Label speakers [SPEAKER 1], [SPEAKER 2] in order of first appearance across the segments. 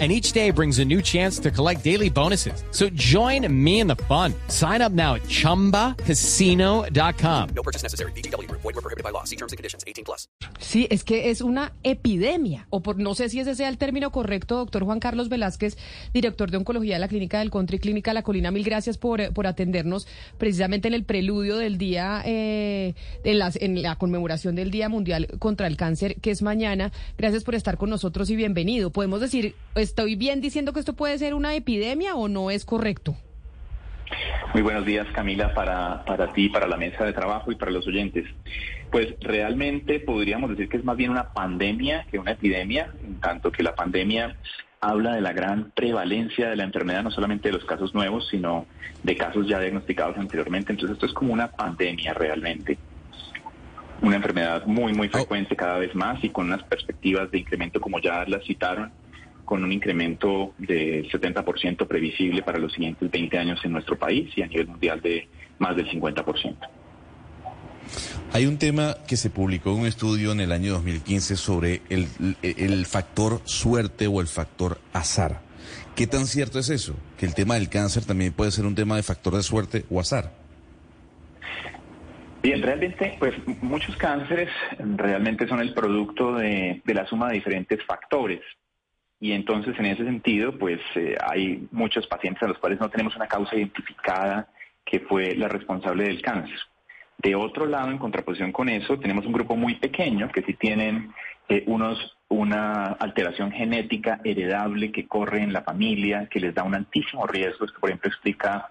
[SPEAKER 1] and each day brings a new chance to collect daily bonuses. So join me in the fun. Sign up now at ChumbaCasino.com.
[SPEAKER 2] No purchase necessary. BGW. Void were prohibited by law. See terms and conditions. 18 plus.
[SPEAKER 3] Sí, es que es una epidemia, o por no sé si ese sea el término correcto, doctor Juan Carlos Velázquez, director de oncología de la Clínica del Country Clínica La Colina, mil gracias por, por atendernos precisamente en el preludio del día, eh, en, las, en la conmemoración del Día Mundial contra el Cáncer, que es mañana. Gracias por estar con nosotros y bienvenido. Podemos decir, ¿estoy bien diciendo que esto puede ser una epidemia o no es correcto?
[SPEAKER 4] Muy buenos días, Camila, para, para ti, para la mesa de trabajo y para los oyentes. Pues realmente podríamos decir que es más bien una pandemia que una epidemia, en tanto que la pandemia habla de la gran prevalencia de la enfermedad, no solamente de los casos nuevos, sino de casos ya diagnosticados anteriormente. Entonces esto es como una pandemia realmente. Una enfermedad muy, muy frecuente cada vez más y con unas perspectivas de incremento como ya las citaron con un incremento de 70% previsible para los siguientes 20 años en nuestro país y a nivel mundial de más del 50%.
[SPEAKER 5] Hay un tema que se publicó en un estudio en el año 2015 sobre el, el, factor suerte o el factor azar. ¿Qué tan cierto es eso? Que el tema del cáncer también puede ser un tema de factor de suerte o azar.
[SPEAKER 4] Bien, realmente, pues muchos cánceres realmente son el producto de, de la suma de diferentes factores. Y entonces, en ese sentido, pues eh, hay muchos pacientes a los cuales no tenemos una causa identificada que fue la responsable del cáncer. De otro lado, en contraposición con eso, tenemos un grupo muy pequeño que sí tienen eh, unos, una alteración genética heredable que corre en la familia, que les da un altísimo riesgo, que por ejemplo explica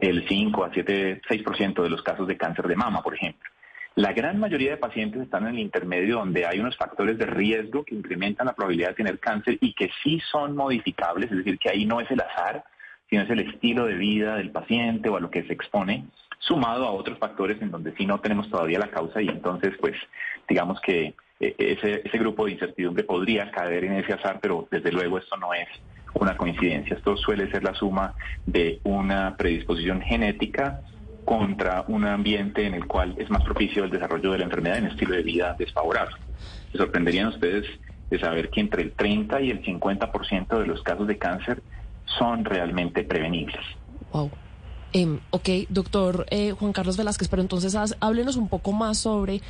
[SPEAKER 4] el 5 a 7, 6% de los casos de cáncer de mama, por ejemplo. La gran mayoría de pacientes están en el intermedio donde hay unos factores de riesgo que incrementan la probabilidad de tener cáncer y que sí son modificables, es decir, que ahí no es el azar, sino es el estilo de vida del paciente o a lo que se expone, sumado a otros factores en donde sí no tenemos todavía la causa y entonces pues digamos que eh, ese, ese grupo de incertidumbre podría caer en ese azar, pero desde luego esto no es una coincidencia, esto suele ser la suma de una predisposición genética contra un ambiente en el cual es más propicio el desarrollo de la enfermedad en estilo de vida desfavorable. Se sorprenderían ustedes de saber que entre el 30 y el 50% de los casos de cáncer son realmente prevenibles.
[SPEAKER 6] Wow. Em, ok, doctor eh, Juan Carlos Velázquez, pero entonces háblenos un poco más sobre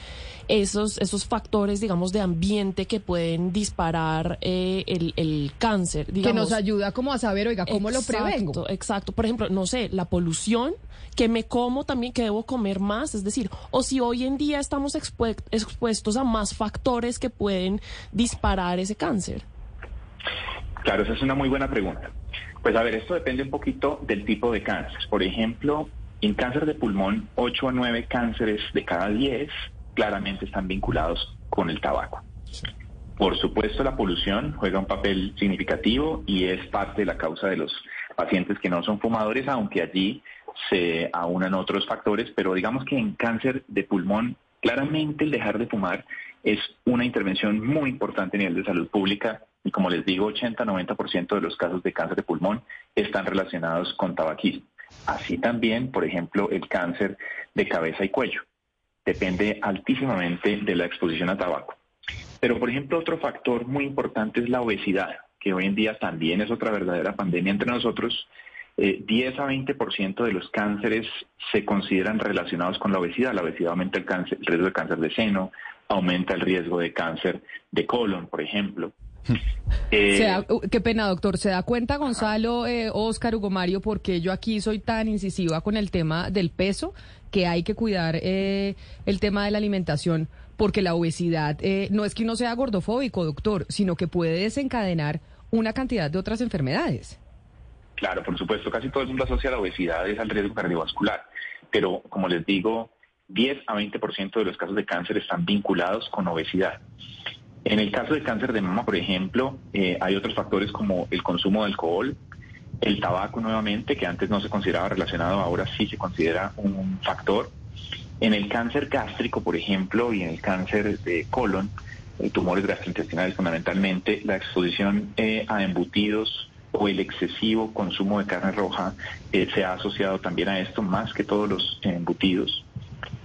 [SPEAKER 6] esos, esos factores, digamos, de ambiente que pueden disparar eh, el, cáncer.
[SPEAKER 3] que nos ayuda como a saber, oiga, ¿cómo lo prevengo?
[SPEAKER 6] Exacto, por ejemplo, no sé, la polución, que me como también, que debo comer más, es decir, o si hoy en día estamos expuestos a más factores que pueden disparar ese cáncer.
[SPEAKER 4] Claro, esa es una muy buena pregunta. Pues a ver, esto depende un poquito del tipo de cáncer. Por ejemplo, en cáncer de pulmón, 8 a 9 cánceres de cada 10 claramente están vinculados con el tabaco. Por supuesto, la polución juega un papel significativo y es parte de la causa de los pacientes que no son fumadores, aunque allí se aunan otros factores, pero digamos que en cáncer de pulmón, claramente el dejar de fumar es una intervención muy importante a nivel de salud pública y como les digo, 80-90% de los casos de cáncer de pulmón están relacionados con tabaquismo. Así también, por ejemplo, el cáncer de cabeza y cuello. Depende altísimamente de la exposición a tabaco. Pero, por ejemplo, otro factor muy importante es la obesidad, que hoy en día también es otra verdadera pandemia entre nosotros. 10 eh, a 20% de los cánceres se consideran relacionados con la obesidad. La obesidad aumenta el, cáncer, el riesgo de cáncer de seno, aumenta el riesgo de cáncer de colon, por ejemplo.
[SPEAKER 3] Eh, qué pena, doctor. ¿Se da cuenta, Gonzalo, eh, Oscar, Hugo Mario, porque yo aquí soy tan incisiva con el tema del peso, que hay que cuidar eh, el tema de la alimentación, porque la obesidad eh, no es que uno sea gordofóbico, doctor, sino que puede desencadenar una cantidad de otras enfermedades.
[SPEAKER 4] Claro, por supuesto, casi todo el mundo asocia la obesidad al riesgo cardiovascular, pero como les digo, 10 a 20% de los casos de cáncer están vinculados con obesidad. En el caso de cáncer de mama, por ejemplo, eh, hay otros factores como el consumo de alcohol, el tabaco nuevamente, que antes no se consideraba relacionado, ahora sí se considera un factor. En el cáncer gástrico, por ejemplo, y en el cáncer de colon, eh, tumores gastrointestinales fundamentalmente, la exposición eh, a embutidos o el excesivo consumo de carne roja eh, se ha asociado también a esto, más que todos los embutidos.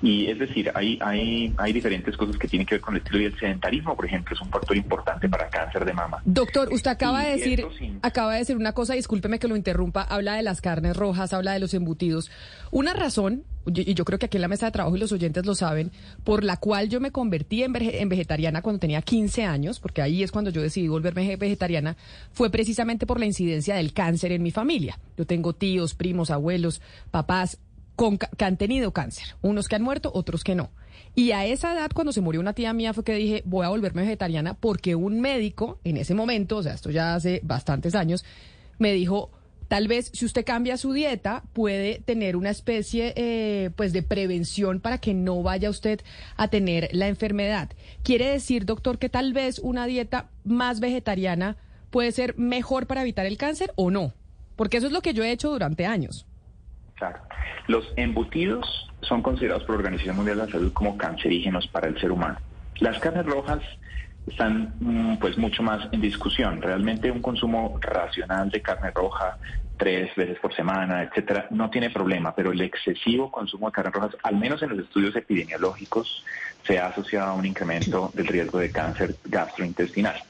[SPEAKER 4] Y es decir, hay, hay, hay diferentes cosas que tienen que ver con el estilo y el sedentarismo, por ejemplo, es un factor importante para cáncer de mama.
[SPEAKER 3] Doctor, usted acaba
[SPEAKER 4] Y
[SPEAKER 3] de decir, acaba de decir una cosa, discúlpeme que lo interrumpa, habla de las carnes rojas, habla de los embutidos. Una razón, y yo creo que aquí en la mesa de trabajo y los oyentes lo saben, por la cual yo me convertí en, vege- en vegetariana cuando tenía 15 años, porque ahí es cuando yo decidí volverme ve- vegetariana, fue precisamente por la incidencia del cáncer en mi familia. Yo tengo tíos, primos, abuelos, papás con, que han tenido cáncer, unos que han muerto, otros que no. Y a esa edad, cuando se murió una tía mía, fue que dije, voy a volverme vegetariana porque un médico, en ese momento, o sea, esto ya hace bastantes años, me dijo, tal vez si usted cambia su dieta, puede tener una especie, eh, pues, de prevención para que no vaya usted a tener la enfermedad. Quiere decir, doctor, que tal vez una dieta más vegetariana puede ser mejor para evitar el cáncer o no. Porque eso es lo que yo he hecho durante años.
[SPEAKER 4] Claro. Los embutidos son considerados por la Organización Mundial de la Salud como cancerígenos para el ser humano. Las carnes rojas están mm, pues mucho más en discusión. Realmente un consumo racional de carne roja tres veces por semana, etcétera, no tiene problema, pero el excesivo consumo de carnes rojas, al menos en los estudios epidemiológicos, se ha asociado a un incremento del riesgo de cáncer gastrointestinal.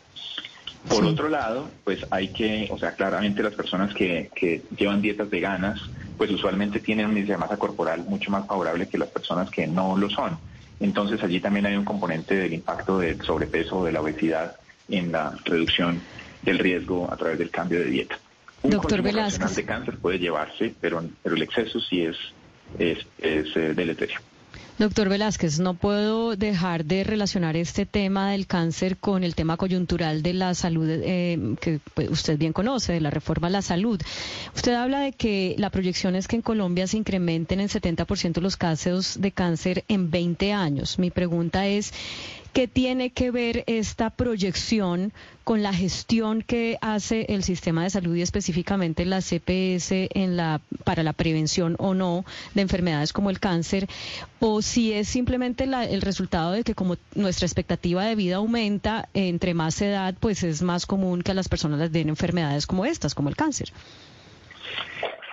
[SPEAKER 4] Por otro lado, pues hay que, o sea, claramente las personas que, que llevan dietas veganas, pues usualmente tienen un índice de masa corporal mucho más favorable que las personas que no lo son. Entonces allí también hay un componente del impacto del sobrepeso o de la obesidad en la reducción del riesgo a través del cambio de dieta. Un
[SPEAKER 7] Doctor Velázquez.
[SPEAKER 4] de cáncer puede llevarse, pero, pero el exceso sí es, es, es eh, deleterio.
[SPEAKER 7] Doctor Velázquez, no puedo dejar de relacionar este tema del cáncer con el tema coyuntural de la salud eh, que pues, usted bien conoce, de la reforma a la salud. Usted habla de que la proyección es que en Colombia se incrementen en 70% los casos de cáncer en 20 años. Mi pregunta es, ¿qué tiene que ver esta proyección con la gestión que hace el sistema de salud y específicamente la CPS en la, para la prevención o no de enfermedades como el cáncer? O si es simplemente la- el resultado de que como nuestra expectativa de vida aumenta, entre más edad, pues es más común que a las personas les den enfermedades como estas, como el cáncer.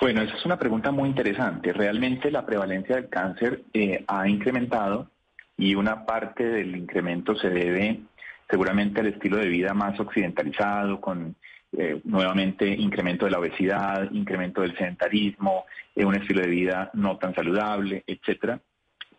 [SPEAKER 4] Bueno, esa es una pregunta muy interesante. Realmente la prevalencia del cáncer eh, ha incrementado y una parte del incremento se debe seguramente al estilo de vida más occidentalizado, con eh, nuevamente incremento de la obesidad, incremento del sedentarismo, eh, un estilo de vida no tan saludable, etcétera.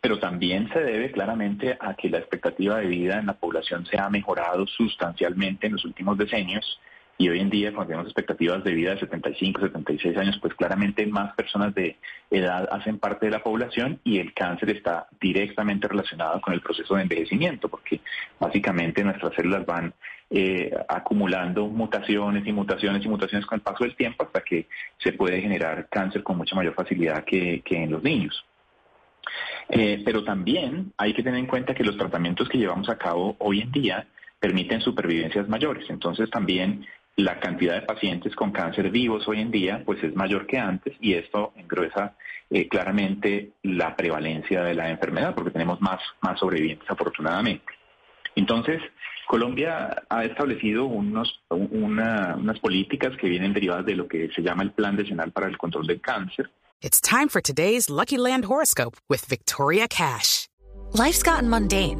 [SPEAKER 4] Pero también se debe claramente a que la expectativa de vida en la población se ha mejorado sustancialmente en los últimos decenios y hoy en día, cuando tenemos expectativas de vida de 75, 76 años, pues claramente más personas de edad hacen parte de la población y el cáncer está directamente relacionado con el proceso de envejecimiento, porque básicamente nuestras células van eh, acumulando mutaciones y mutaciones y mutaciones con el paso del tiempo hasta que se puede generar cáncer con mucha mayor facilidad que, en los niños. Eh, pero también hay que tener en cuenta que los tratamientos que llevamos a cabo hoy en día permiten supervivencias mayores. Entonces también la cantidad de pacientes con cáncer vivos hoy en día pues es mayor que antes y esto engruesa eh, claramente la prevalencia de la enfermedad porque tenemos más, más sobrevivientes afortunadamente. Entonces, Colombia ha establecido unos, una- unas políticas que vienen derivadas de lo que se llama el Plan Decenal para el Control del Cáncer,
[SPEAKER 8] It's time for today's Lucky Land horoscope with Victoria Cash.
[SPEAKER 9] Life's gotten mundane,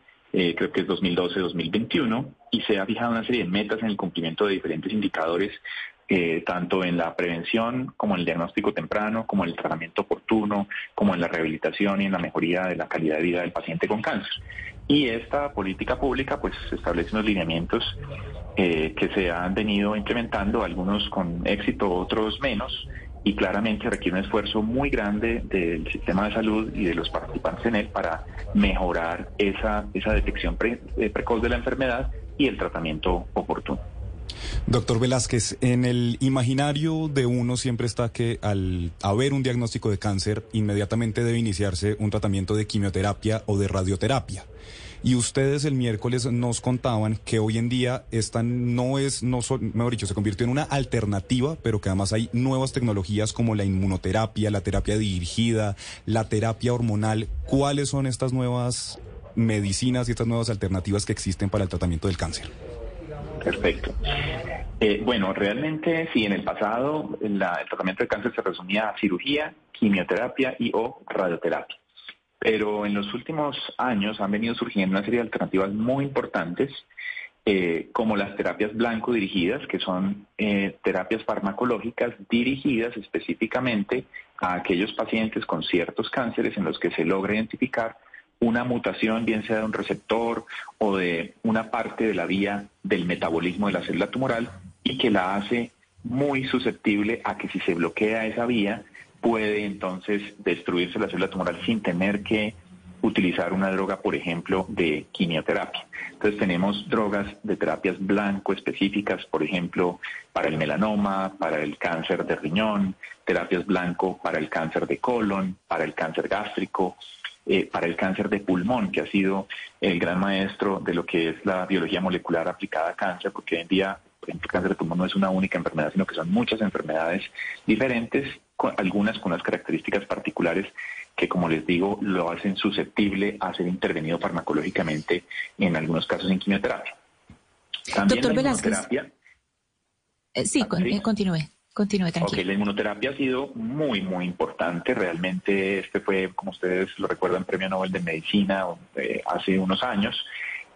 [SPEAKER 4] eh, creo que es 2012-2021 y se ha fijado una serie de metas en el cumplimiento de diferentes indicadores, eh, tanto en la prevención como en el diagnóstico temprano, como en el tratamiento oportuno, como en la rehabilitación y en la mejoría de la calidad de vida del paciente con cáncer. Y esta política pública pues establece unos lineamientos eh, que se han venido implementando, algunos con éxito, otros menos, y claramente requiere un esfuerzo muy grande del sistema de salud y de los participantes en él para mejorar esa, esa detección eh, precoz de la enfermedad y el tratamiento oportuno.
[SPEAKER 10] Doctor Velázquez, en el imaginario de uno siempre está que al haber un diagnóstico de cáncer, inmediatamente debe iniciarse un tratamiento de quimioterapia o de radioterapia. Y ustedes el miércoles nos contaban que hoy en día esta no es, no mejor dicho, se convirtió en una alternativa, pero que además hay nuevas tecnologías como la inmunoterapia, la terapia dirigida, la terapia hormonal. ¿Cuáles son estas nuevas medicinas y estas nuevas alternativas que existen para el tratamiento del cáncer?
[SPEAKER 4] Perfecto. Eh, bueno, realmente sí, en el pasado el tratamiento de cáncer se resumía a cirugía, quimioterapia y o radioterapia. Pero en los últimos años han venido surgiendo una serie de alternativas muy importantes, eh, como las terapias blanco dirigidas, que son eh, terapias farmacológicas dirigidas específicamente a aquellos pacientes con ciertos cánceres en los que se logra identificar una mutación, bien sea de un receptor o de una parte de la vía del metabolismo de la célula tumoral y que la hace muy susceptible a que si se bloquea esa vía puede entonces destruirse la célula tumoral sin tener que utilizar una droga, por ejemplo, de quimioterapia. Entonces tenemos drogas de terapias blanco específicas, por ejemplo, para el melanoma, para el cáncer de riñón, terapias blanco para el cáncer de colon, para el cáncer gástrico, eh, para el cáncer de pulmón, que ha sido el gran maestro de lo que es la biología molecular aplicada a cáncer, porque hoy en día, el cáncer de pulmón no es una única enfermedad, sino que son muchas enfermedades diferentes, algunas con unas características particulares que, como les digo, lo hacen susceptible a ser intervenido farmacológicamente en algunos casos en quimioterapia.
[SPEAKER 11] Doctor Velázquez. Eh, sí, eh, continúe. Continúe tranquilo.
[SPEAKER 4] la inmunoterapia ha sido muy, muy importante. Realmente este fue, como ustedes lo recuerdan, Premio Nobel de Medicina eh, hace unos años.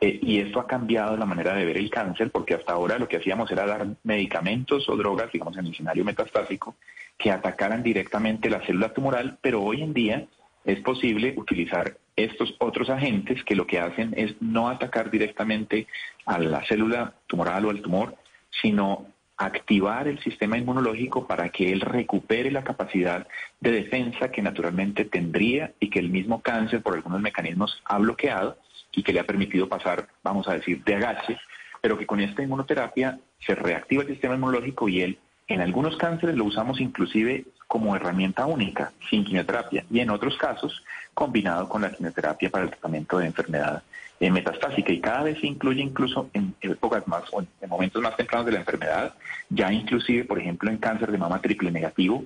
[SPEAKER 4] Eh, y esto ha cambiado la manera de ver el cáncer, porque hasta ahora lo que hacíamos era dar medicamentos o drogas, digamos, en el escenario metastásico, que atacaran directamente la célula tumoral, pero hoy en día es posible utilizar estos otros agentes que lo que hacen es no atacar directamente a la célula tumoral o al tumor, sino activar el sistema inmunológico para que él recupere la capacidad de defensa que naturalmente tendría y que el mismo cáncer por algunos mecanismos ha bloqueado y que le ha permitido pasar, vamos a decir, de agache, pero que con esta inmunoterapia se reactiva el sistema inmunológico y él en algunos cánceres lo usamos inclusive como herramienta única, sin quimioterapia, y en otros casos combinado con la quimioterapia para el tratamiento de enfermedad eh, metastásica. Y cada vez se incluye incluso en épocas más o en momentos más tempranos de la enfermedad, ya inclusive, por ejemplo, en cáncer de mama triple negativo,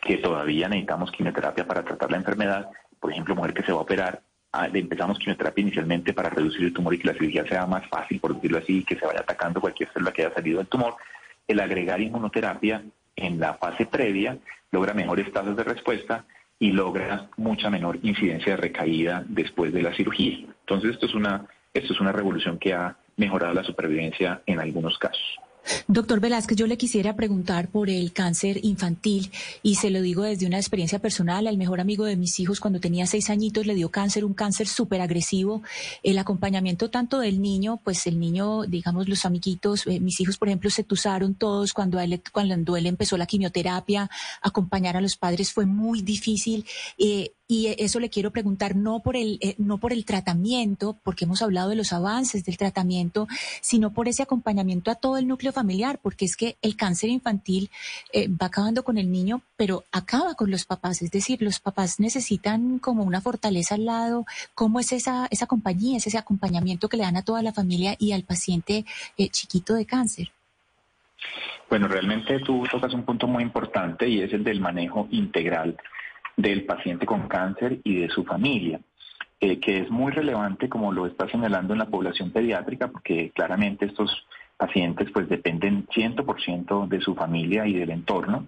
[SPEAKER 4] que todavía necesitamos quimioterapia para tratar la enfermedad, por ejemplo, mujer que se va a operar, empezamos quimioterapia inicialmente para reducir el tumor y que la cirugía sea más fácil, por decirlo así, y que se vaya atacando cualquier célula que haya salido del tumor el agregar inmunoterapia en la fase previa logra mejores tasas de respuesta y logra mucha menor incidencia de recaída después de la cirugía. Entonces esto es una, esto es una revolución que ha mejorado la supervivencia en algunos casos.
[SPEAKER 11] Doctor Velázquez, yo le quisiera preguntar por el cáncer infantil y se lo digo desde una experiencia personal. Al mejor amigo de mis hijos, cuando tenía seis añitos, le dio cáncer, un cáncer súper agresivo. El acompañamiento tanto del niño, pues el niño, digamos, los amiguitos, eh, mis hijos, por ejemplo, se tusaron todos cuando él, cuando él empezó la quimioterapia. Acompañar a los padres fue muy difícil. Eh, y eso le quiero preguntar no por el eh, no por el tratamiento, porque hemos hablado de los avances del tratamiento, sino por ese acompañamiento a todo el núcleo familiar, porque es que el cáncer infantil eh, va acabando con el niño, pero acaba con los papás, es decir, los papás necesitan como una fortaleza al lado, cómo es esa esa compañía, es ese acompañamiento que le dan a toda la familia y al paciente eh, chiquito de cáncer.
[SPEAKER 4] Bueno, realmente tú tocas un punto muy importante y es el del manejo integral del paciente con cáncer y de su familia, eh, que es muy relevante como lo está señalando en la población pediátrica, porque claramente estos pacientes pues dependen 100% de su familia y del entorno.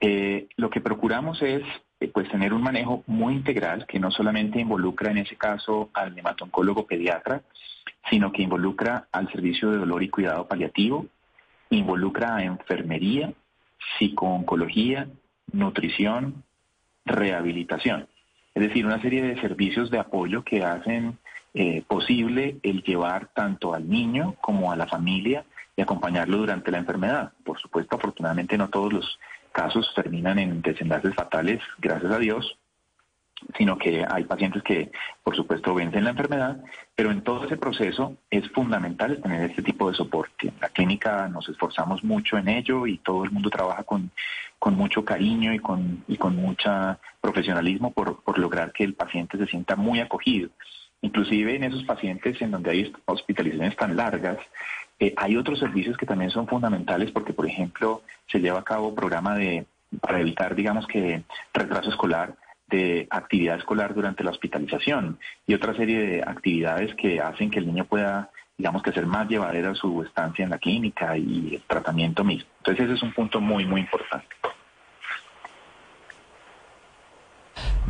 [SPEAKER 4] Eh, lo que procuramos es eh, pues tener un manejo muy integral que no solamente involucra en ese caso al hematoncólogo pediatra, sino que involucra al servicio de dolor y cuidado paliativo, involucra a enfermería, psicooncología, nutrición, rehabilitación. Es decir, una serie de servicios de apoyo que hacen eh, posible el llevar tanto al niño como a la familia y acompañarlo durante la enfermedad. Por supuesto, afortunadamente no todos los casos terminan en desenlaces fatales, gracias a Dios, sino que hay pacientes que, por supuesto, vencen la enfermedad, pero en todo ese proceso es fundamental tener este tipo de soporte. La clínica nos esforzamos mucho en ello y todo el mundo trabaja con, con mucho cariño y con, y con mucha profesionalismo por, por lograr que el paciente se sienta muy acogido. Inclusive en esos pacientes en donde hay hospitalizaciones tan largas, eh, hay otros servicios que también son fundamentales porque, por ejemplo, se lleva a cabo programa de, para evitar, digamos que, retraso escolar de actividad escolar durante la hospitalización y otra serie de actividades que hacen que el niño pueda, digamos que ser más llevadera su estancia en la clínica y el tratamiento mismo. Entonces ese es un punto muy, muy importante.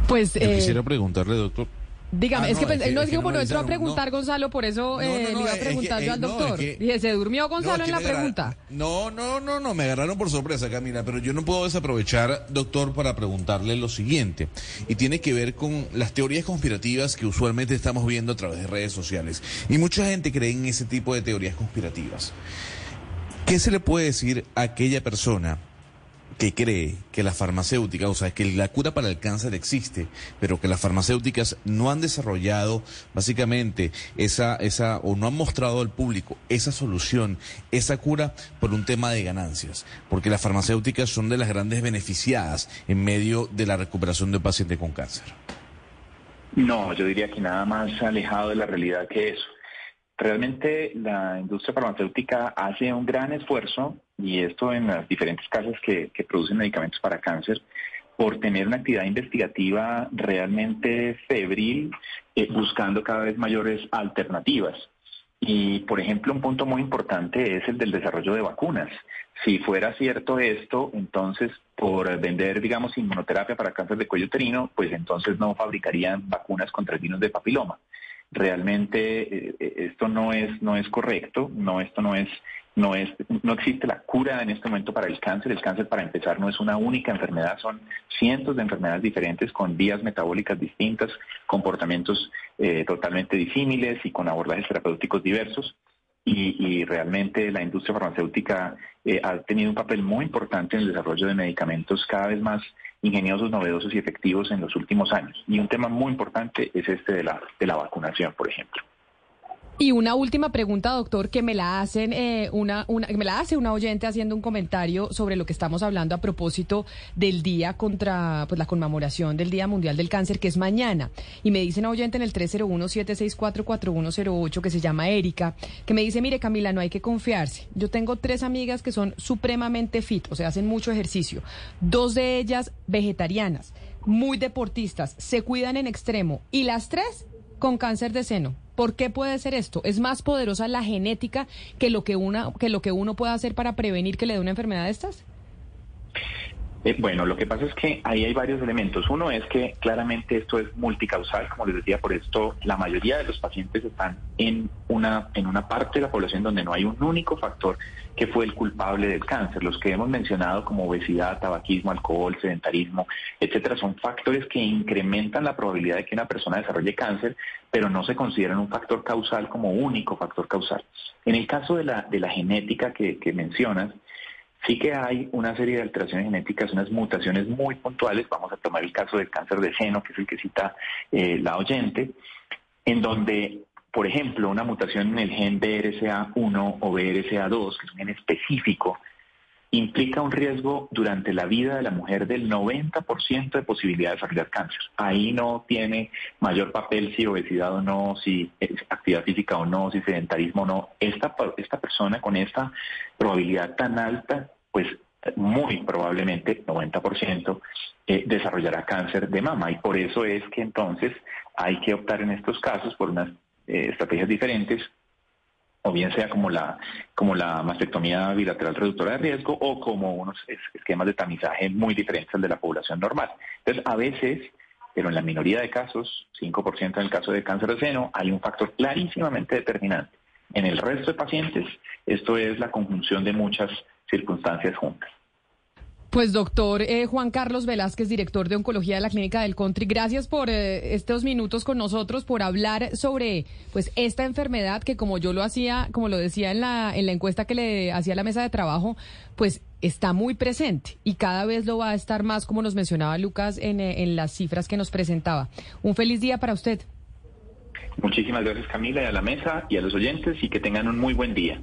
[SPEAKER 3] Pues
[SPEAKER 5] Yo
[SPEAKER 3] eh,
[SPEAKER 5] quisiera preguntarle, doctor.
[SPEAKER 3] Dígame,
[SPEAKER 5] Ah,
[SPEAKER 3] es que
[SPEAKER 5] no,
[SPEAKER 3] pues,
[SPEAKER 5] es
[SPEAKER 3] él no
[SPEAKER 5] que-
[SPEAKER 3] es
[SPEAKER 5] es
[SPEAKER 3] que
[SPEAKER 5] que
[SPEAKER 3] como
[SPEAKER 5] no
[SPEAKER 3] entró a
[SPEAKER 5] avisaron,
[SPEAKER 3] preguntar
[SPEAKER 5] no.
[SPEAKER 3] Gonzalo, por eso eh, le iba a
[SPEAKER 5] que,
[SPEAKER 3] preguntar yo al doctor.
[SPEAKER 5] que-
[SPEAKER 3] Dije, se durmió Gonzalo
[SPEAKER 5] que
[SPEAKER 3] en la pregunta.
[SPEAKER 5] No, no, no, no, me agarraron por sorpresa, Camila, pero yo no puedo desaprovechar, doctor, para preguntarle lo siguiente. Y tiene que ver con las teorías conspirativas que usualmente estamos viendo a través de redes sociales. Y mucha gente cree en ese tipo de teorías conspirativas. ¿Qué se le puede decir a aquella persona que cree que las farmacéuticas, o sea, que la cura para el cáncer existe, pero que las farmacéuticas no han desarrollado básicamente esa, esa, o no han mostrado al público esa solución, esa cura por un tema de ganancias, porque las farmacéuticas son de las grandes beneficiadas en medio de la recuperación de un paciente con cáncer.
[SPEAKER 4] No, yo diría que nada más alejado de la realidad que eso. Realmente la industria farmacéutica hace un gran esfuerzo, y esto en las diferentes casas que, que producen medicamentos para cáncer, por tener una actividad investigativa realmente febril, eh, buscando cada vez mayores alternativas. Y, por ejemplo, un punto muy importante es el del desarrollo de vacunas. Si fuera cierto esto, entonces, por vender, digamos, inmunoterapia para cáncer de cuello uterino, pues entonces no fabricarían vacunas contra el virus de papiloma. Realmente eh, eh, esto no es no es correcto, no esto no es no es no existe la cura en este momento para el cáncer. El cáncer para empezar no es una única enfermedad, son cientos de enfermedades diferentes con vías metabólicas distintas, comportamientos eh, totalmente disímiles y con abordajes terapéuticos diversos. Y, realmente la industria farmacéutica eh, ha tenido un papel muy importante en el desarrollo de medicamentos cada vez más ingeniosos, novedosos y efectivos en los últimos años. Y un tema muy importante es este de la, de la vacunación, por ejemplo.
[SPEAKER 3] Y una última pregunta, doctor, que me la hacen eh, una, una, me la hace una oyente haciendo un comentario sobre lo que estamos hablando a propósito del día contra pues la conmemoración del Día Mundial del Cáncer, que es mañana. Y me dice una oyente en el 301-764-4108 que se llama Erika, que me dice, mire Camila, no hay que confiarse. Yo tengo tres amigas que son supremamente fit, o sea, hacen mucho ejercicio. Dos de ellas vegetarianas, muy deportistas, se cuidan en extremo. Y las tres con cáncer de seno. ¿Por qué puede ser esto? ¿Es más poderosa la genética que lo que, una, que lo que uno puede hacer para prevenir que le dé una enfermedad de estas?
[SPEAKER 4] Eh, bueno, lo que pasa es que ahí hay varios elementos. Uno es que claramente esto es multicausal, como les decía, por esto la mayoría de los pacientes están en una, en una parte de la población donde no hay un único factor que fue el culpable del cáncer. Los que hemos mencionado como obesidad, tabaquismo, alcohol, sedentarismo, etcétera, son factores que incrementan la probabilidad de que una persona desarrolle cáncer, pero no se consideran un factor causal como único factor causal. En el caso de la, de la genética que, que mencionas, Sí que hay una serie de alteraciones genéticas, unas mutaciones muy puntuales. Vamos a tomar el caso del cáncer de seno, que es el que cita eh, la oyente, en donde, por ejemplo, una mutación en el gen BRCA1 o BRCA2, que es un gen específico, implica un riesgo durante la vida de la mujer del 90% de posibilidad de desarrollar cáncer. Ahí no tiene mayor papel si obesidad o no, si actividad física o no, si sedentarismo o no. Esta, esta persona con esta probabilidad tan alta, pues muy probablemente, 90%, eh, desarrollará cáncer de mama. Y por eso es que entonces hay que optar en estos casos por unas eh, estrategias diferentes o bien sea como la, como la mastectomía bilateral reductora de riesgo o como unos esquemas de tamizaje muy diferentes al de la población normal. Entonces, a veces, pero en la minoría de casos, 5% en el caso de cáncer de seno, hay un factor clarísimamente determinante. En el resto de pacientes, esto es la conjunción de muchas circunstancias juntas.
[SPEAKER 3] Pues doctor eh, Juan Carlos Velázquez, director de oncología de la Clínica del Country, gracias por eh, estos minutos con nosotros, por hablar sobre pues esta enfermedad que como yo lo hacía, como lo decía en la, en la encuesta que le hacía la mesa de trabajo, pues está muy presente y cada vez lo va a estar más, como nos mencionaba Lucas en, eh, en las cifras que nos presentaba. Un feliz día para usted.
[SPEAKER 4] Muchísimas gracias Camila y a la mesa y a los oyentes y que tengan un muy buen día.